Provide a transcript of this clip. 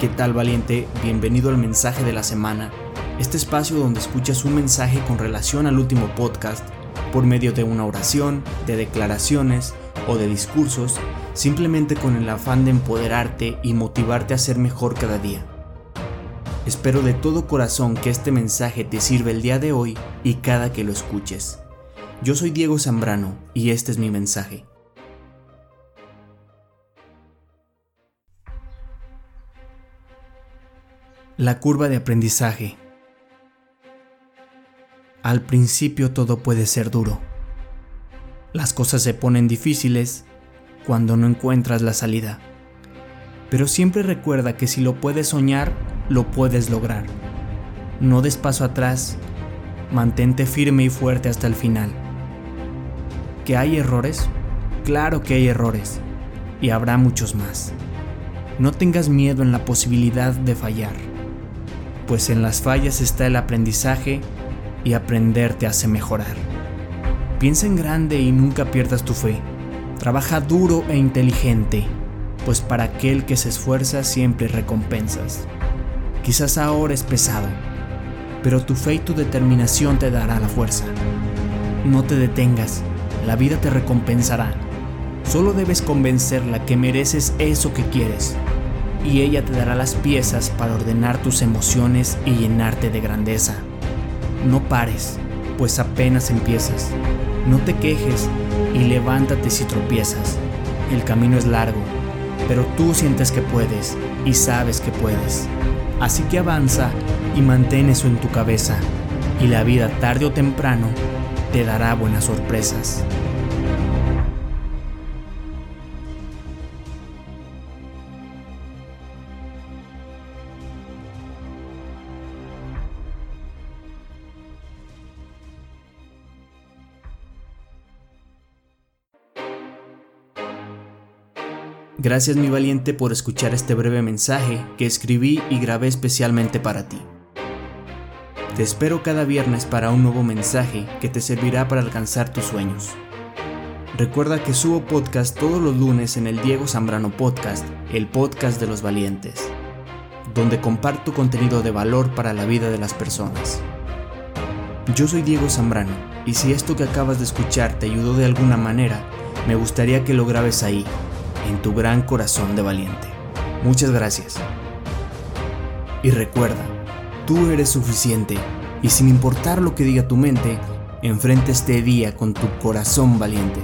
¿Qué tal valiente? Bienvenido al mensaje de la semana, este espacio donde escuchas un mensaje con relación al último podcast por medio de una oración, de declaraciones o de discursos, simplemente con el afán de empoderarte y motivarte a ser mejor cada día. Espero de todo corazón que este mensaje te sirva el día de hoy y cada que lo escuches. Yo soy Diego Zambrano y este es mi mensaje. La curva de aprendizaje. Al principio todo puede ser duro. Las cosas se ponen difíciles cuando no encuentras la salida. Pero siempre recuerda que si lo puedes soñar, lo puedes lograr. No des paso atrás, mantente firme y fuerte hasta el final. ¿Que hay errores? Claro que hay errores, y habrá muchos más. No tengas miedo en la posibilidad de fallar pues en las fallas está el aprendizaje y aprender te hace mejorar. Piensa en grande y nunca pierdas tu fe. Trabaja duro e inteligente, pues para aquel que se esfuerza siempre recompensas. Quizás ahora es pesado, pero tu fe y tu determinación te dará la fuerza. No te detengas, la vida te recompensará. Solo debes convencerla que mereces eso que quieres y ella te dará las piezas para ordenar tus emociones y llenarte de grandeza. No pares, pues apenas empiezas. No te quejes y levántate si tropiezas. El camino es largo, pero tú sientes que puedes y sabes que puedes. Así que avanza y mantén eso en tu cabeza, y la vida tarde o temprano te dará buenas sorpresas. Gracias mi valiente por escuchar este breve mensaje que escribí y grabé especialmente para ti. Te espero cada viernes para un nuevo mensaje que te servirá para alcanzar tus sueños. Recuerda que subo podcast todos los lunes en el Diego Zambrano Podcast, el podcast de los valientes, donde comparto contenido de valor para la vida de las personas. Yo soy Diego Zambrano y si esto que acabas de escuchar te ayudó de alguna manera, me gustaría que lo grabes ahí en tu gran corazón de valiente. Muchas gracias. Y recuerda, tú eres suficiente y sin importar lo que diga tu mente, enfrenta este día con tu corazón valiente.